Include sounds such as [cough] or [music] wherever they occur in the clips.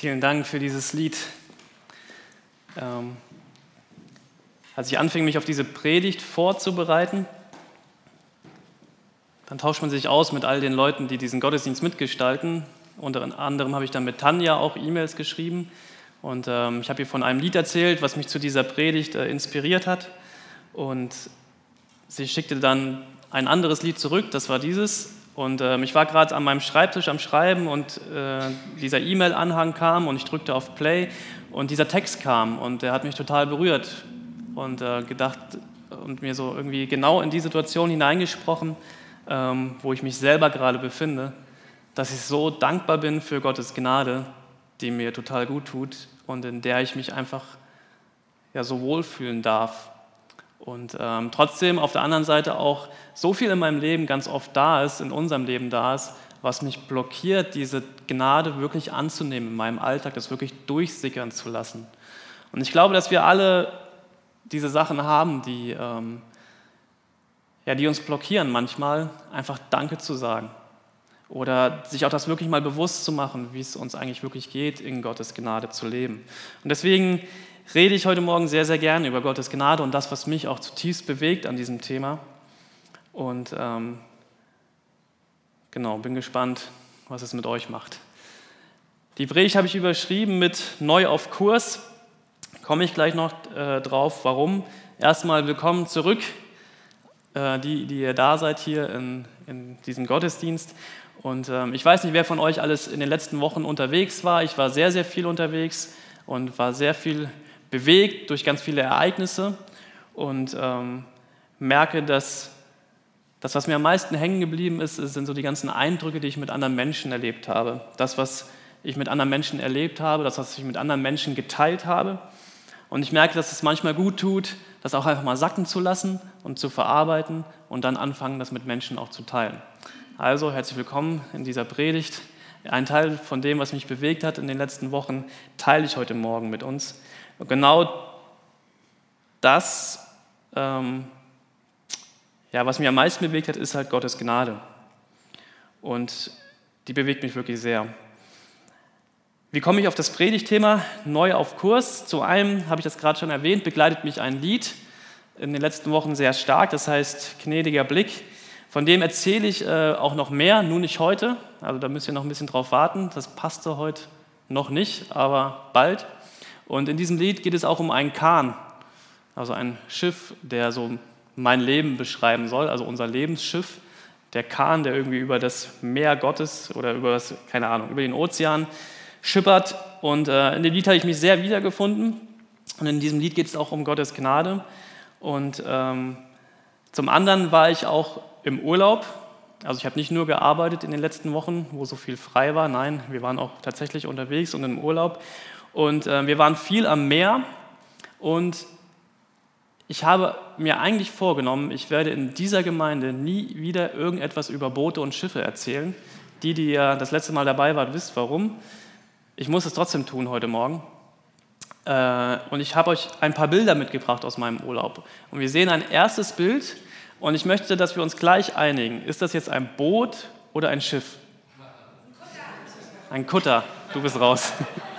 Vielen Dank für dieses Lied. Ähm, als ich anfing, mich auf diese Predigt vorzubereiten, dann tauscht man sich aus mit all den Leuten, die diesen Gottesdienst mitgestalten. Unter anderem habe ich dann mit Tanja auch E-Mails geschrieben. Und ähm, ich habe ihr von einem Lied erzählt, was mich zu dieser Predigt äh, inspiriert hat. Und sie schickte dann ein anderes Lied zurück, das war dieses. Und ähm, ich war gerade an meinem Schreibtisch am Schreiben und äh, dieser E-Mail-Anhang kam und ich drückte auf Play und dieser Text kam und der hat mich total berührt und äh, gedacht und mir so irgendwie genau in die Situation hineingesprochen, ähm, wo ich mich selber gerade befinde, dass ich so dankbar bin für Gottes Gnade, die mir total gut tut und in der ich mich einfach ja, so wohlfühlen darf. Und ähm, trotzdem auf der anderen Seite auch so viel in meinem Leben ganz oft da ist, in unserem Leben da ist, was mich blockiert, diese Gnade wirklich anzunehmen in meinem Alltag, das wirklich durchsickern zu lassen. Und ich glaube, dass wir alle diese Sachen haben, die, ähm, ja, die uns blockieren manchmal, einfach Danke zu sagen. Oder sich auch das wirklich mal bewusst zu machen, wie es uns eigentlich wirklich geht, in Gottes Gnade zu leben. Und deswegen rede ich heute Morgen sehr, sehr gerne über Gottes Gnade und das, was mich auch zutiefst bewegt an diesem Thema. Und ähm, genau, bin gespannt, was es mit euch macht. Die Predigt habe ich überschrieben mit Neu auf Kurs. Komme ich gleich noch äh, drauf, warum. Erstmal willkommen zurück, äh, die, die ihr da seid hier in, in diesem Gottesdienst. Und ähm, ich weiß nicht, wer von euch alles in den letzten Wochen unterwegs war. Ich war sehr, sehr viel unterwegs und war sehr viel bewegt durch ganz viele Ereignisse und ähm, merke, dass das, was mir am meisten hängen geblieben ist, sind so die ganzen Eindrücke, die ich mit anderen Menschen erlebt habe. Das, was ich mit anderen Menschen erlebt habe, das, was ich mit anderen Menschen geteilt habe. Und ich merke, dass es manchmal gut tut, das auch einfach mal sacken zu lassen und zu verarbeiten und dann anfangen, das mit Menschen auch zu teilen. Also herzlich willkommen in dieser Predigt. Ein Teil von dem, was mich bewegt hat in den letzten Wochen, teile ich heute Morgen mit uns. Und genau das, ähm, ja, was mich am meisten bewegt hat, ist halt Gottes Gnade. Und die bewegt mich wirklich sehr. Wie komme ich auf das Predigtthema neu auf Kurs? Zu einem, habe ich das gerade schon erwähnt, begleitet mich ein Lied in den letzten Wochen sehr stark, das heißt Gnädiger Blick. Von dem erzähle ich äh, auch noch mehr, nur nicht heute. Also da müsst ihr noch ein bisschen drauf warten. Das passte heute noch nicht, aber bald. Und in diesem Lied geht es auch um einen Kahn, also ein Schiff, der so mein Leben beschreiben soll, also unser Lebensschiff. Der Kahn, der irgendwie über das Meer Gottes oder über das, keine Ahnung, über den Ozean schippert. Und äh, in dem Lied habe ich mich sehr wiedergefunden. Und in diesem Lied geht es auch um Gottes Gnade. Und ähm, zum anderen war ich auch im Urlaub. Also ich habe nicht nur gearbeitet in den letzten Wochen, wo so viel frei war. Nein, wir waren auch tatsächlich unterwegs und im Urlaub. Und äh, wir waren viel am Meer und ich habe mir eigentlich vorgenommen, ich werde in dieser Gemeinde nie wieder irgendetwas über Boote und Schiffe erzählen. Die, die ja das letzte Mal dabei waren, wisst warum. Ich muss es trotzdem tun heute Morgen. Äh, und ich habe euch ein paar Bilder mitgebracht aus meinem Urlaub. Und wir sehen ein erstes Bild und ich möchte, dass wir uns gleich einigen. Ist das jetzt ein Boot oder ein Schiff? Ein Kutter. Du bist raus. [laughs]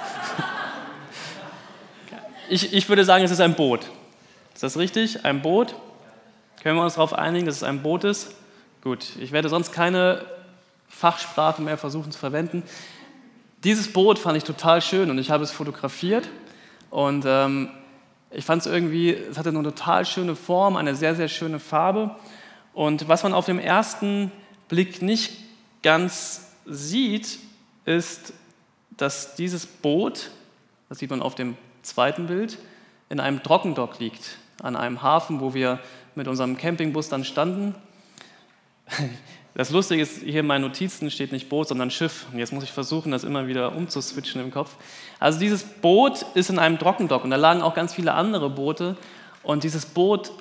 Ich, ich würde sagen, es ist ein Boot. Ist das richtig? Ein Boot? Können wir uns darauf einigen, dass es ein Boot ist? Gut, ich werde sonst keine Fachsprache mehr versuchen zu verwenden. Dieses Boot fand ich total schön und ich habe es fotografiert und ähm, ich fand es irgendwie, es hatte eine total schöne Form, eine sehr, sehr schöne Farbe und was man auf dem ersten Blick nicht ganz sieht, ist, dass dieses Boot, das sieht man auf dem zweiten Bild, in einem Trockendock liegt, an einem Hafen, wo wir mit unserem Campingbus dann standen. [laughs] Das Lustige ist, hier in meinen Notizen steht nicht Boot, sondern Schiff. Und jetzt muss ich versuchen, das immer wieder umzuswitchen im Kopf. Also dieses Boot ist in einem Trockendock und da lagen auch ganz viele andere Boote. Und dieses Boot,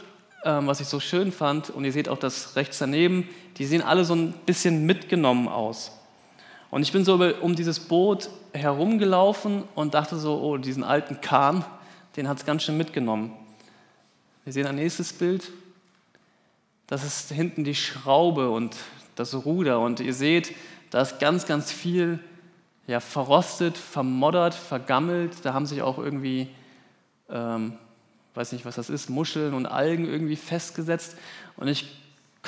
ähm, was ich so schön fand, und ihr seht auch das rechts daneben, die sehen alle so ein bisschen mitgenommen aus. Und ich bin so um dieses Boot herumgelaufen und dachte so, oh, diesen alten Kahn, den hat es ganz schön mitgenommen. Wir sehen ein nächstes Bild. Das ist hinten die Schraube und das Ruder. Und ihr seht, da ist ganz, ganz viel ja, verrostet, vermoddert, vergammelt. Da haben sich auch irgendwie, ähm, weiß nicht, was das ist, Muscheln und Algen irgendwie festgesetzt. Und ich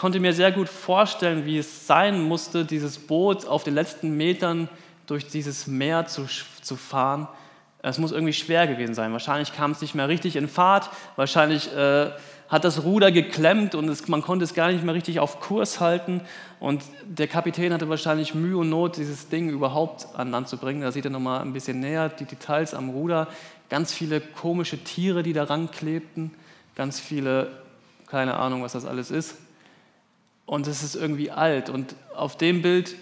konnte mir sehr gut vorstellen, wie es sein musste, dieses Boot auf den letzten Metern durch dieses Meer zu, zu fahren. Es muss irgendwie schwer gewesen sein. Wahrscheinlich kam es nicht mehr richtig in Fahrt. Wahrscheinlich äh, hat das Ruder geklemmt und es, man konnte es gar nicht mehr richtig auf Kurs halten. Und der Kapitän hatte wahrscheinlich Mühe und Not, dieses Ding überhaupt an Land zu bringen. Da sieht er nochmal ein bisschen näher die Details am Ruder. Ganz viele komische Tiere, die daran klebten. Ganz viele, keine Ahnung, was das alles ist. Und es ist irgendwie alt. Und auf dem Bild,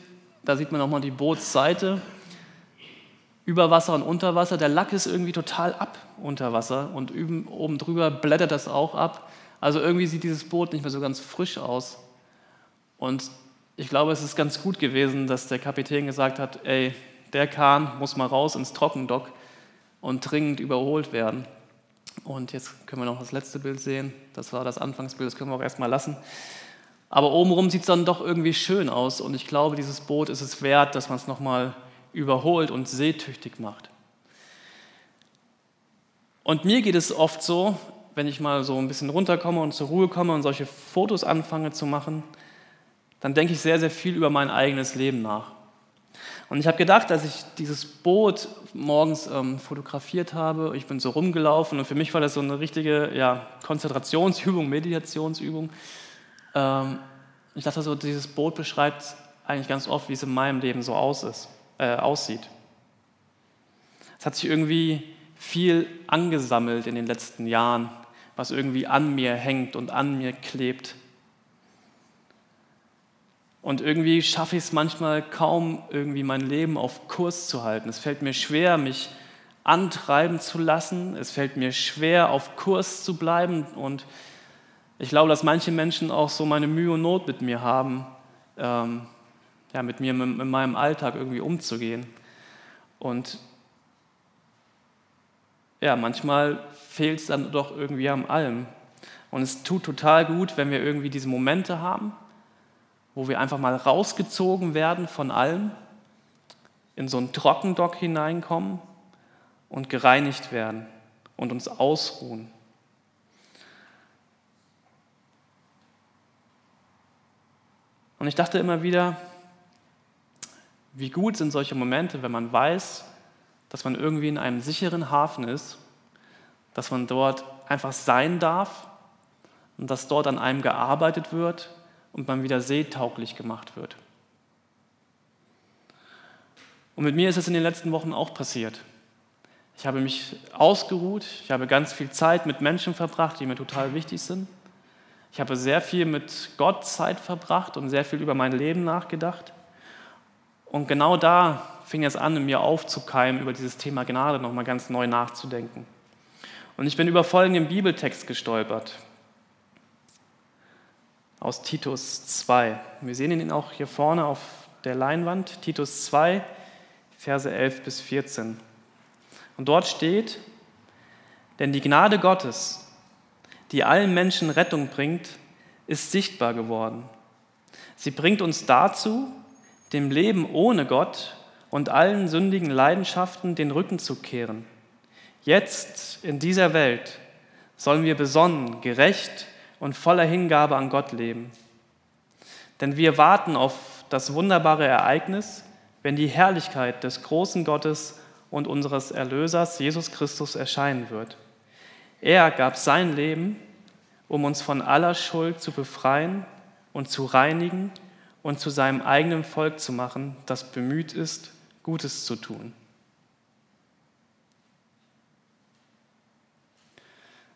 da sieht man nochmal die Bootsseite. Über Wasser und unter Wasser. Der Lack ist irgendwie total ab unter Wasser und oben drüber blättert das auch ab. Also irgendwie sieht dieses Boot nicht mehr so ganz frisch aus. Und ich glaube, es ist ganz gut gewesen, dass der Kapitän gesagt hat, ey, der Kahn muss mal raus ins Trockendock und dringend überholt werden. Und jetzt können wir noch das letzte Bild sehen. Das war das Anfangsbild, das können wir auch erstmal lassen. Aber obenrum sieht es dann doch irgendwie schön aus. Und ich glaube, dieses Boot ist es wert, dass man es nochmal überholt und seetüchtig macht. Und mir geht es oft so, wenn ich mal so ein bisschen runterkomme und zur Ruhe komme und solche Fotos anfange zu machen, dann denke ich sehr, sehr viel über mein eigenes Leben nach. Und ich habe gedacht, als ich dieses Boot morgens ähm, fotografiert habe, ich bin so rumgelaufen und für mich war das so eine richtige ja, Konzentrationsübung, Meditationsübung. Ähm, ich dachte so, dieses Boot beschreibt eigentlich ganz oft, wie es in meinem Leben so aus ist, äh, aussieht. Es hat sich irgendwie viel angesammelt in den letzten Jahren was irgendwie an mir hängt und an mir klebt. Und irgendwie schaffe ich es manchmal kaum, irgendwie mein Leben auf Kurs zu halten. Es fällt mir schwer, mich antreiben zu lassen. Es fällt mir schwer, auf Kurs zu bleiben. Und ich glaube, dass manche Menschen auch so meine Mühe und Not mit mir haben, ähm, ja, mit mir in meinem Alltag irgendwie umzugehen. Und ja, manchmal fehlt es dann doch irgendwie am allem. Und es tut total gut, wenn wir irgendwie diese Momente haben, wo wir einfach mal rausgezogen werden von allem, in so einen Trockendock hineinkommen und gereinigt werden und uns ausruhen. Und ich dachte immer wieder, wie gut sind solche Momente, wenn man weiß, dass man irgendwie in einem sicheren Hafen ist, dass man dort einfach sein darf und dass dort an einem gearbeitet wird und man wieder seetauglich gemacht wird. Und mit mir ist es in den letzten Wochen auch passiert. Ich habe mich ausgeruht, ich habe ganz viel Zeit mit Menschen verbracht, die mir total wichtig sind. Ich habe sehr viel mit Gott Zeit verbracht und sehr viel über mein Leben nachgedacht. Und genau da fing es an, in mir aufzukeimen, über dieses Thema Gnade nochmal ganz neu nachzudenken. Und ich bin über folgenden Bibeltext gestolpert. Aus Titus 2. Wir sehen ihn auch hier vorne auf der Leinwand. Titus 2, Verse 11 bis 14. Und dort steht, denn die Gnade Gottes, die allen Menschen Rettung bringt, ist sichtbar geworden. Sie bringt uns dazu, dem Leben ohne Gott und allen sündigen Leidenschaften den Rücken zu kehren. Jetzt in dieser Welt sollen wir besonnen, gerecht und voller Hingabe an Gott leben. Denn wir warten auf das wunderbare Ereignis, wenn die Herrlichkeit des großen Gottes und unseres Erlösers Jesus Christus erscheinen wird. Er gab sein Leben, um uns von aller Schuld zu befreien und zu reinigen und zu seinem eigenen Volk zu machen, das bemüht ist, Gutes zu tun.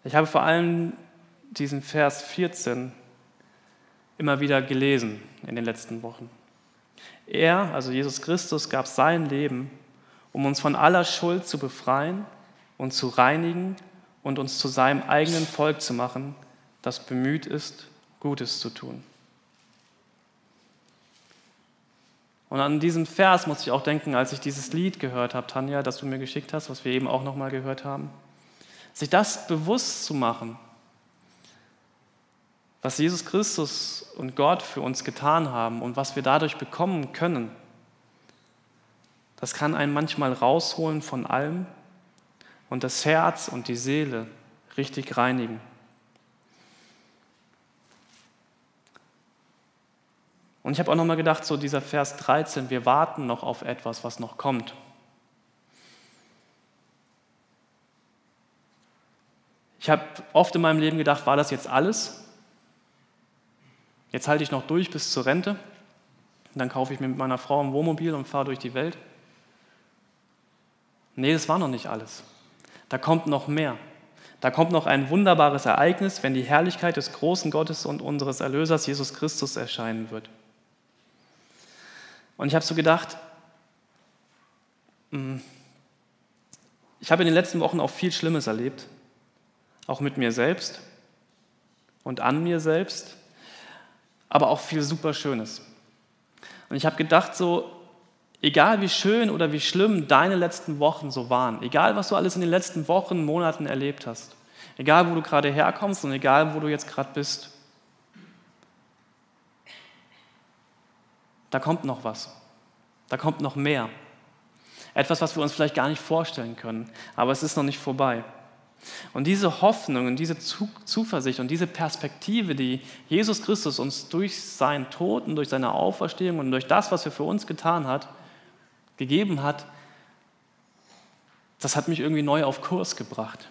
Ich habe vor allem diesen Vers 14 immer wieder gelesen in den letzten Wochen. Er, also Jesus Christus, gab sein Leben, um uns von aller Schuld zu befreien und zu reinigen und uns zu seinem eigenen Volk zu machen, das bemüht ist, Gutes zu tun. Und an diesen Vers muss ich auch denken, als ich dieses Lied gehört habe, Tanja, das du mir geschickt hast, was wir eben auch nochmal gehört haben. Sich das bewusst zu machen, was Jesus Christus und Gott für uns getan haben und was wir dadurch bekommen können, das kann einen manchmal rausholen von allem und das Herz und die Seele richtig reinigen. Und ich habe auch nochmal gedacht, so dieser Vers 13, wir warten noch auf etwas, was noch kommt. Ich habe oft in meinem Leben gedacht, war das jetzt alles? Jetzt halte ich noch durch bis zur Rente. Dann kaufe ich mir mit meiner Frau ein Wohnmobil und fahre durch die Welt. Nee, das war noch nicht alles. Da kommt noch mehr. Da kommt noch ein wunderbares Ereignis, wenn die Herrlichkeit des großen Gottes und unseres Erlösers Jesus Christus erscheinen wird. Und ich habe so gedacht, hm, ich habe in den letzten Wochen auch viel Schlimmes erlebt, auch mit mir selbst und an mir selbst, aber auch viel super Schönes. Und ich habe gedacht, so, egal wie schön oder wie schlimm deine letzten Wochen so waren, egal was du alles in den letzten Wochen, Monaten erlebt hast, egal wo du gerade herkommst und egal wo du jetzt gerade bist, da kommt noch was. Da kommt noch mehr. Etwas, was wir uns vielleicht gar nicht vorstellen können, aber es ist noch nicht vorbei. Und diese Hoffnung und diese Zuversicht und diese Perspektive, die Jesus Christus uns durch seinen Tod und durch seine Auferstehung und durch das, was er für uns getan hat, gegeben hat, das hat mich irgendwie neu auf Kurs gebracht.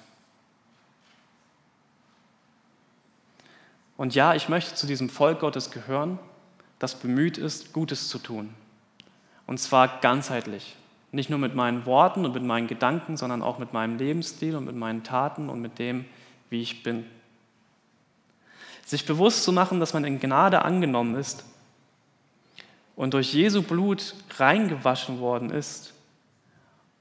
Und ja, ich möchte zu diesem Volk Gottes gehören, das bemüht ist, Gutes zu tun. Und zwar ganzheitlich. Nicht nur mit meinen Worten und mit meinen Gedanken, sondern auch mit meinem Lebensstil und mit meinen Taten und mit dem, wie ich bin. Sich bewusst zu machen, dass man in Gnade angenommen ist und durch Jesu Blut reingewaschen worden ist.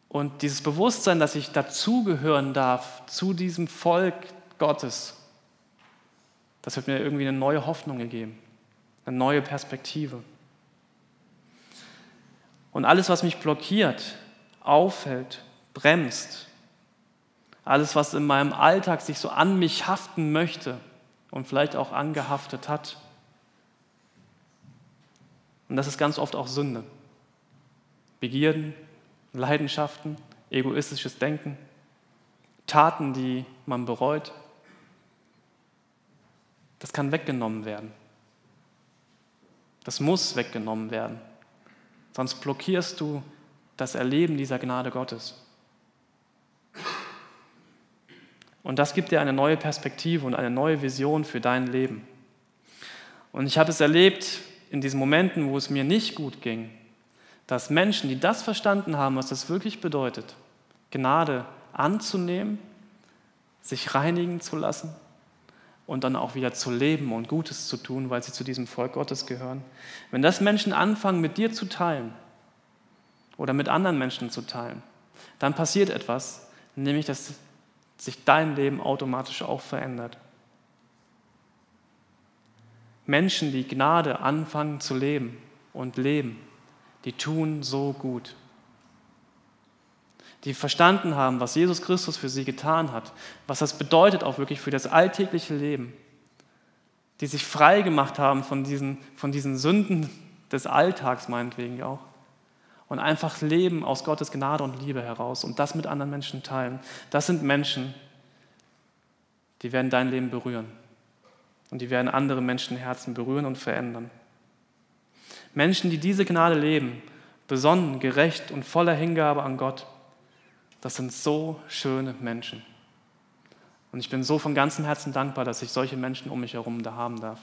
Und dieses Bewusstsein, dass ich dazugehören darf zu diesem Volk Gottes, das hat mir irgendwie eine neue Hoffnung gegeben, eine neue Perspektive. Und alles, was mich blockiert, aufhält, bremst, alles, was in meinem Alltag sich so an mich haften möchte und vielleicht auch angehaftet hat. Und das ist ganz oft auch Sünde. Begierden, Leidenschaften, egoistisches Denken, Taten, die man bereut. Das kann weggenommen werden. Das muss weggenommen werden. Sonst blockierst du das Erleben dieser Gnade Gottes. Und das gibt dir eine neue Perspektive und eine neue Vision für dein Leben. Und ich habe es erlebt in diesen Momenten, wo es mir nicht gut ging, dass Menschen, die das verstanden haben, was das wirklich bedeutet, Gnade anzunehmen, sich reinigen zu lassen und dann auch wieder zu leben und Gutes zu tun, weil sie zu diesem Volk Gottes gehören. Wenn das Menschen anfangen, mit dir zu teilen oder mit anderen Menschen zu teilen, dann passiert etwas, nämlich dass sich dein Leben automatisch auch verändert. Menschen, die Gnade anfangen zu leben und leben, die tun so gut. Die verstanden haben, was Jesus Christus für sie getan hat, was das bedeutet auch wirklich für das alltägliche Leben, die sich frei gemacht haben von diesen, von diesen Sünden des Alltags meinetwegen auch. Und einfach leben aus Gottes Gnade und Liebe heraus und das mit anderen Menschen teilen. Das sind Menschen, die werden dein Leben berühren und die werden andere Menschenherzen berühren und verändern. Menschen, die diese Gnade leben, besonnen, gerecht und voller Hingabe an Gott, das sind so schöne Menschen. Und ich bin so von ganzem Herzen dankbar, dass ich solche Menschen um mich herum da haben darf.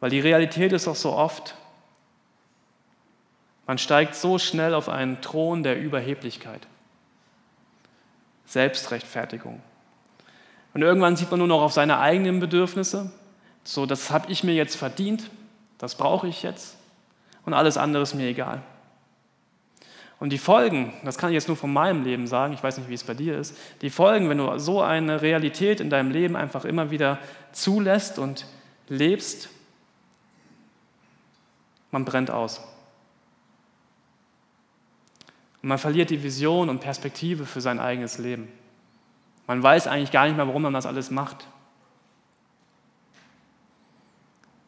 Weil die Realität ist auch so oft, man steigt so schnell auf einen Thron der Überheblichkeit, Selbstrechtfertigung. Und irgendwann sieht man nur noch auf seine eigenen Bedürfnisse, so das habe ich mir jetzt verdient, das brauche ich jetzt und alles andere ist mir egal. Und die Folgen, das kann ich jetzt nur von meinem Leben sagen, ich weiß nicht, wie es bei dir ist, die Folgen, wenn du so eine Realität in deinem Leben einfach immer wieder zulässt und lebst, man brennt aus. Und man verliert die Vision und Perspektive für sein eigenes Leben. Man weiß eigentlich gar nicht mehr, warum man das alles macht.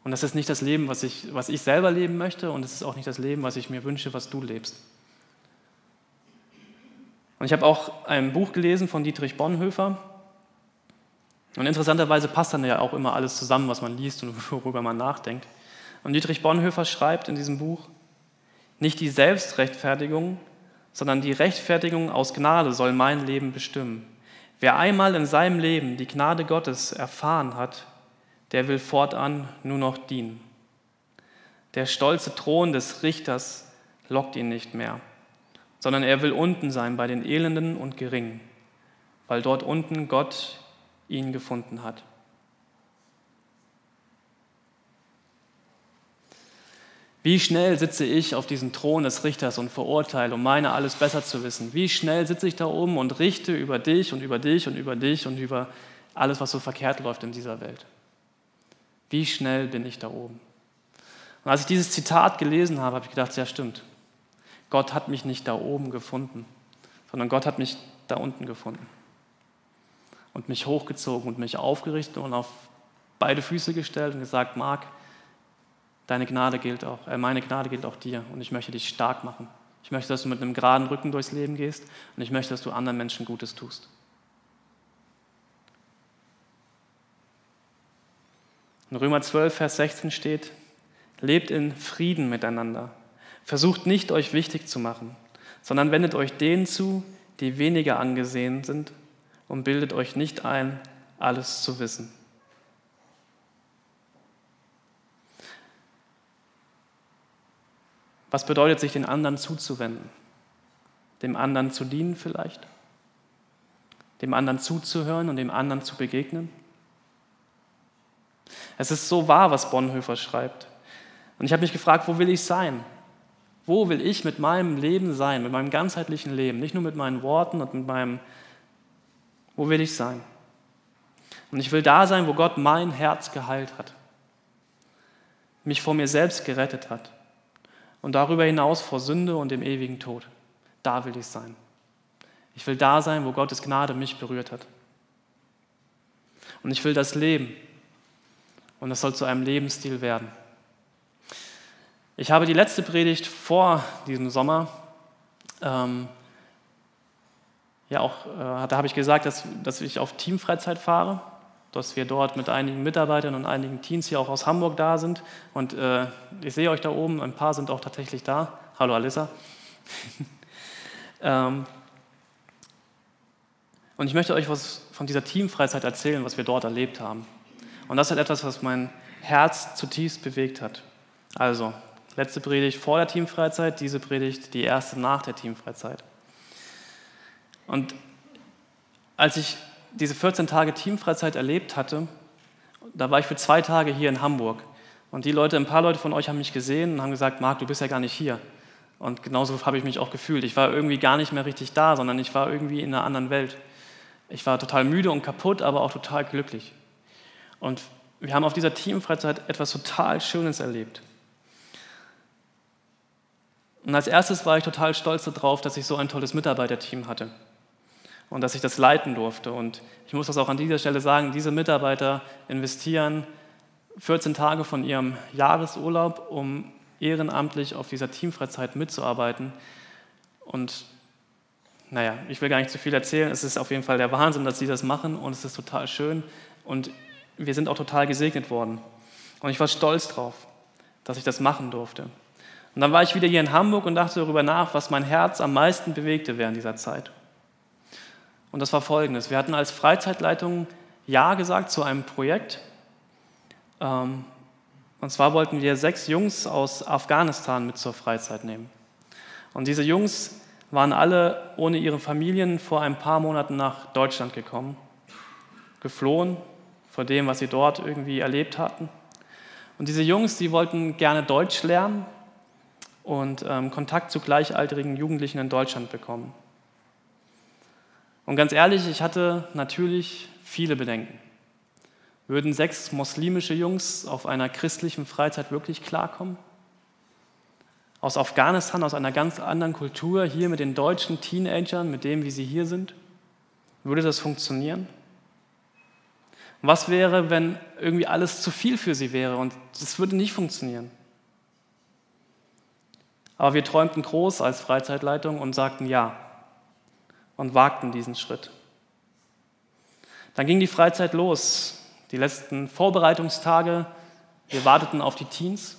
Und das ist nicht das Leben, was ich, was ich selber leben möchte und es ist auch nicht das Leben, was ich mir wünsche, was du lebst. Und ich habe auch ein Buch gelesen von Dietrich Bonhoeffer. Und interessanterweise passt dann ja auch immer alles zusammen, was man liest und [laughs] worüber man nachdenkt. Und Dietrich Bonhoeffer schreibt in diesem Buch, nicht die Selbstrechtfertigung, sondern die Rechtfertigung aus Gnade soll mein Leben bestimmen. Wer einmal in seinem Leben die Gnade Gottes erfahren hat, der will fortan nur noch dienen. Der stolze Thron des Richters lockt ihn nicht mehr, sondern er will unten sein bei den Elenden und Geringen, weil dort unten Gott ihn gefunden hat. Wie schnell sitze ich auf diesem Thron des Richters und verurteile, um meine alles besser zu wissen? Wie schnell sitze ich da oben und richte über dich und über dich und über dich und über alles, was so verkehrt läuft in dieser Welt? Wie schnell bin ich da oben? Und als ich dieses Zitat gelesen habe, habe ich gedacht, ja stimmt. Gott hat mich nicht da oben gefunden, sondern Gott hat mich da unten gefunden. Und mich hochgezogen und mich aufgerichtet und auf beide Füße gestellt und gesagt, Marc, deine Gnade gilt auch, äh, meine Gnade gilt auch dir und ich möchte dich stark machen. Ich möchte, dass du mit einem geraden Rücken durchs Leben gehst und ich möchte, dass du anderen Menschen Gutes tust. In Römer 12, Vers 16 steht, lebt in Frieden miteinander. Versucht nicht, euch wichtig zu machen, sondern wendet euch denen zu, die weniger angesehen sind und bildet euch nicht ein, alles zu wissen. Was bedeutet sich den anderen zuzuwenden? Dem anderen zu dienen vielleicht? Dem anderen zuzuhören und dem anderen zu begegnen? Es ist so wahr, was Bonhoeffer schreibt. Und ich habe mich gefragt, wo will ich sein? Wo will ich mit meinem Leben sein, mit meinem ganzheitlichen Leben? Nicht nur mit meinen Worten und mit meinem... Wo will ich sein? Und ich will da sein, wo Gott mein Herz geheilt hat, mich vor mir selbst gerettet hat und darüber hinaus vor Sünde und dem ewigen Tod. Da will ich sein. Ich will da sein, wo Gottes Gnade mich berührt hat. Und ich will das Leben, und das soll zu einem Lebensstil werden. Ich habe die letzte Predigt vor diesem Sommer, ähm, ja auch, äh, da habe ich gesagt, dass, dass ich auf Teamfreizeit fahre, dass wir dort mit einigen Mitarbeitern und einigen Teams hier auch aus Hamburg da sind. Und äh, ich sehe euch da oben, ein paar sind auch tatsächlich da. Hallo Alissa. [laughs] ähm, und ich möchte euch was von dieser Teamfreizeit erzählen, was wir dort erlebt haben. Und das ist etwas, was mein Herz zutiefst bewegt hat. Also, letzte Predigt vor der Teamfreizeit, diese Predigt die erste nach der Teamfreizeit. Und als ich diese 14 Tage Teamfreizeit erlebt hatte, da war ich für zwei Tage hier in Hamburg. Und die Leute, ein paar Leute von euch haben mich gesehen und haben gesagt, Marc, du bist ja gar nicht hier. Und genauso habe ich mich auch gefühlt. Ich war irgendwie gar nicht mehr richtig da, sondern ich war irgendwie in einer anderen Welt. Ich war total müde und kaputt, aber auch total glücklich. Und wir haben auf dieser Teamfreizeit etwas total Schönes erlebt. Und als erstes war ich total stolz darauf, dass ich so ein tolles Mitarbeiterteam hatte und dass ich das leiten durfte. Und ich muss das auch an dieser Stelle sagen, diese Mitarbeiter investieren 14 Tage von ihrem Jahresurlaub, um ehrenamtlich auf dieser Teamfreizeit mitzuarbeiten. Und naja, ich will gar nicht zu viel erzählen. Es ist auf jeden Fall der Wahnsinn, dass sie das machen und es ist total schön. Und wir sind auch total gesegnet worden. Und ich war stolz drauf, dass ich das machen durfte. Und dann war ich wieder hier in Hamburg und dachte darüber nach, was mein Herz am meisten bewegte während dieser Zeit. Und das war folgendes. Wir hatten als Freizeitleitung Ja gesagt zu einem Projekt. Ähm, und zwar wollten wir sechs Jungs aus Afghanistan mit zur Freizeit nehmen. Und diese Jungs waren alle ohne ihre Familien vor ein paar Monaten nach Deutschland gekommen, geflohen vor dem, was sie dort irgendwie erlebt hatten. Und diese Jungs, die wollten gerne Deutsch lernen und ähm, Kontakt zu gleichaltrigen Jugendlichen in Deutschland bekommen. Und ganz ehrlich, ich hatte natürlich viele Bedenken. Würden sechs muslimische Jungs auf einer christlichen Freizeit wirklich klarkommen? Aus Afghanistan, aus einer ganz anderen Kultur, hier mit den deutschen Teenagern, mit dem, wie sie hier sind? Würde das funktionieren? Was wäre, wenn irgendwie alles zu viel für sie wäre und es würde nicht funktionieren? Aber wir träumten groß als Freizeitleitung und sagten ja und wagten diesen Schritt. Dann ging die Freizeit los. Die letzten Vorbereitungstage, wir warteten auf die Teens,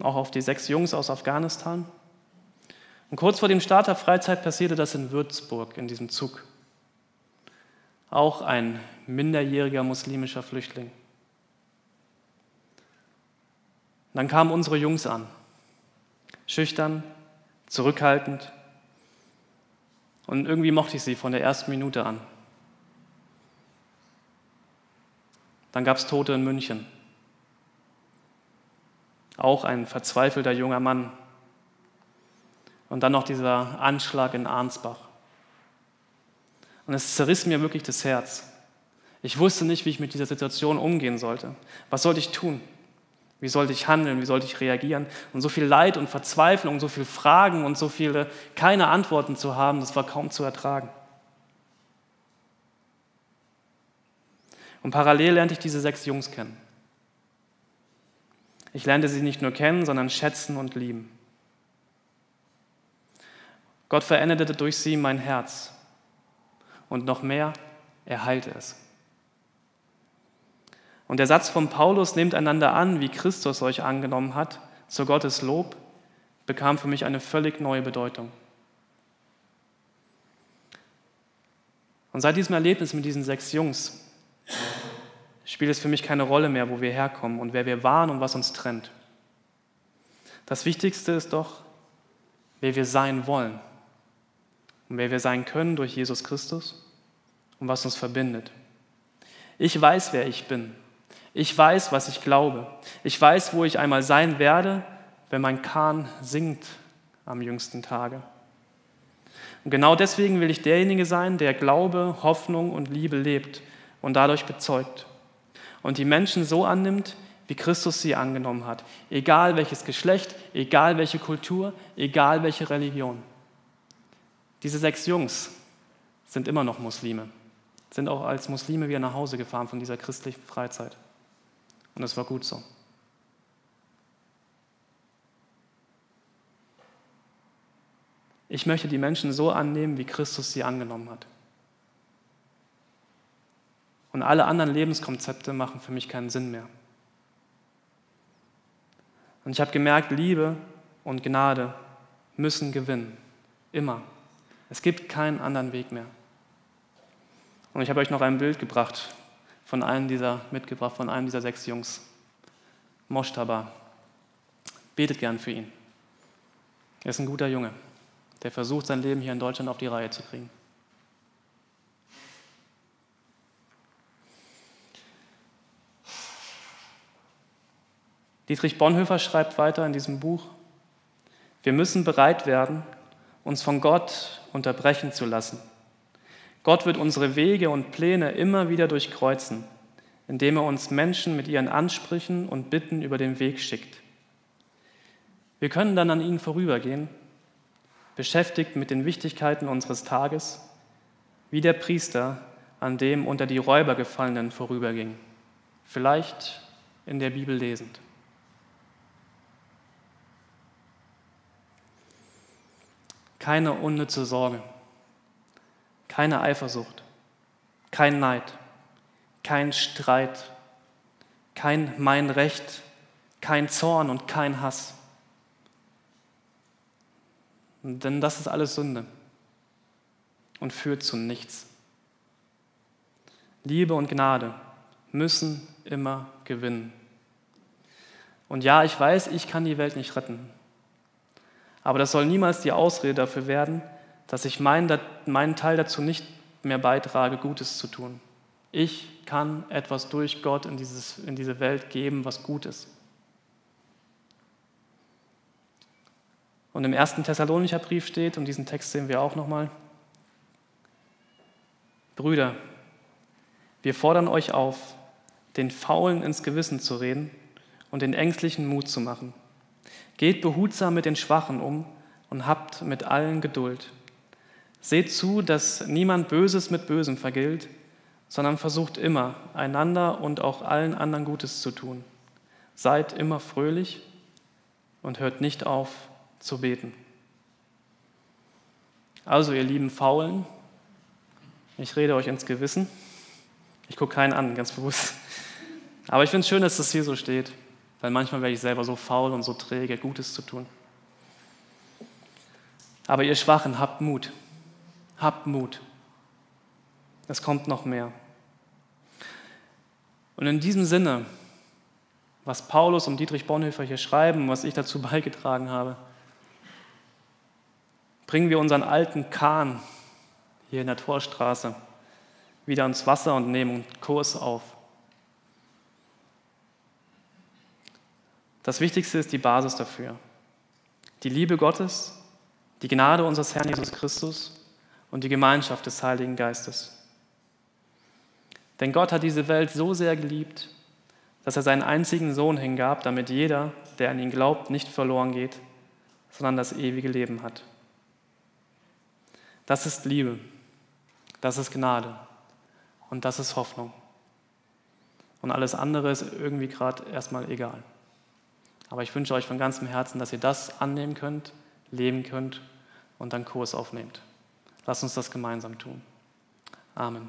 auch auf die sechs Jungs aus Afghanistan. Und kurz vor dem Start der Freizeit passierte das in Würzburg, in diesem Zug. Auch ein minderjähriger muslimischer Flüchtling. dann kamen unsere Jungs an, schüchtern, zurückhaltend. Und irgendwie mochte ich sie von der ersten Minute an. Dann gab es Tote in München. Auch ein verzweifelter junger Mann. Und dann noch dieser Anschlag in Arnsbach. Und es zerriss mir wirklich das Herz. Ich wusste nicht, wie ich mit dieser Situation umgehen sollte. Was sollte ich tun? Wie sollte ich handeln? Wie sollte ich reagieren? Und so viel Leid und Verzweiflung, so viele Fragen und so viele keine Antworten zu haben, das war kaum zu ertragen. Und parallel lernte ich diese sechs Jungs kennen. Ich lernte sie nicht nur kennen, sondern schätzen und lieben. Gott veränderte durch sie mein Herz und noch mehr, er heilte es. Und der Satz von Paulus, nehmt einander an, wie Christus euch angenommen hat, zu Gottes Lob, bekam für mich eine völlig neue Bedeutung. Und seit diesem Erlebnis mit diesen sechs Jungs spielt es für mich keine Rolle mehr, wo wir herkommen und wer wir waren und was uns trennt. Das Wichtigste ist doch, wer wir sein wollen und wer wir sein können durch Jesus Christus und was uns verbindet. Ich weiß, wer ich bin. Ich weiß, was ich glaube. Ich weiß, wo ich einmal sein werde, wenn mein Kahn singt am jüngsten Tage. Und genau deswegen will ich derjenige sein, der Glaube, Hoffnung und Liebe lebt und dadurch bezeugt. Und die Menschen so annimmt, wie Christus sie angenommen hat. Egal welches Geschlecht, egal welche Kultur, egal welche Religion. Diese sechs Jungs sind immer noch Muslime, sind auch als Muslime wieder nach Hause gefahren von dieser christlichen Freizeit. Und das war gut so. Ich möchte die Menschen so annehmen, wie Christus sie angenommen hat. Und alle anderen Lebenskonzepte machen für mich keinen Sinn mehr. Und ich habe gemerkt, Liebe und Gnade müssen gewinnen. Immer. Es gibt keinen anderen Weg mehr. Und ich habe euch noch ein Bild gebracht von einem dieser, mitgebracht von einem dieser sechs Jungs. Moshtaba. Betet gern für ihn. Er ist ein guter Junge, der versucht, sein Leben hier in Deutschland auf die Reihe zu kriegen. Dietrich Bonhoeffer schreibt weiter in diesem Buch, wir müssen bereit werden, uns von Gott unterbrechen zu lassen. Gott wird unsere Wege und Pläne immer wieder durchkreuzen, indem er uns Menschen mit ihren Ansprüchen und Bitten über den Weg schickt. Wir können dann an ihnen vorübergehen, beschäftigt mit den Wichtigkeiten unseres Tages, wie der Priester, an dem unter die Räuber gefallenen vorüberging, vielleicht in der Bibel lesend. keine unnütze Sorge, keine Eifersucht, kein Neid, kein Streit, kein mein Recht, kein Zorn und kein Hass. Denn das ist alles Sünde und führt zu nichts. Liebe und Gnade müssen immer gewinnen. Und ja, ich weiß, ich kann die Welt nicht retten. Aber das soll niemals die Ausrede dafür werden, dass ich meinen, meinen Teil dazu nicht mehr beitrage, Gutes zu tun. Ich kann etwas durch Gott in, dieses, in diese Welt geben, was gut ist. Und im ersten Thessalonicher Brief steht, und diesen Text sehen wir auch nochmal, Brüder, wir fordern euch auf, den Faulen ins Gewissen zu reden und den Ängstlichen Mut zu machen. Geht behutsam mit den Schwachen um und habt mit allen Geduld. Seht zu, dass niemand Böses mit Bösem vergilt, sondern versucht immer, einander und auch allen anderen Gutes zu tun. Seid immer fröhlich und hört nicht auf zu beten. Also, ihr lieben Faulen, ich rede euch ins Gewissen. Ich gucke keinen an, ganz bewusst. Aber ich finde es schön, dass das hier so steht, weil manchmal werde ich selber so faul und so träge, Gutes zu tun. Aber ihr Schwachen, habt Mut. Habt Mut. Es kommt noch mehr. Und in diesem Sinne, was Paulus und Dietrich Bonhoeffer hier schreiben, was ich dazu [laughs] beigetragen habe, bringen wir unseren alten Kahn hier in der Torstraße wieder ins Wasser und nehmen Kurs auf. Das Wichtigste ist die Basis dafür. Die Liebe Gottes, die Gnade unseres Herrn Jesus Christus und die Gemeinschaft des Heiligen Geistes. Denn Gott hat diese Welt so sehr geliebt, dass er seinen einzigen Sohn hingab, damit jeder, der an ihn glaubt, nicht verloren geht, sondern das ewige Leben hat. Das ist Liebe, das ist Gnade und das ist Hoffnung. Und alles andere ist irgendwie gerade erstmal egal. Aber ich wünsche euch von ganzem Herzen, dass ihr das annehmen könnt, leben könnt und dann Kurs aufnehmt. Lasst uns das gemeinsam tun. Amen.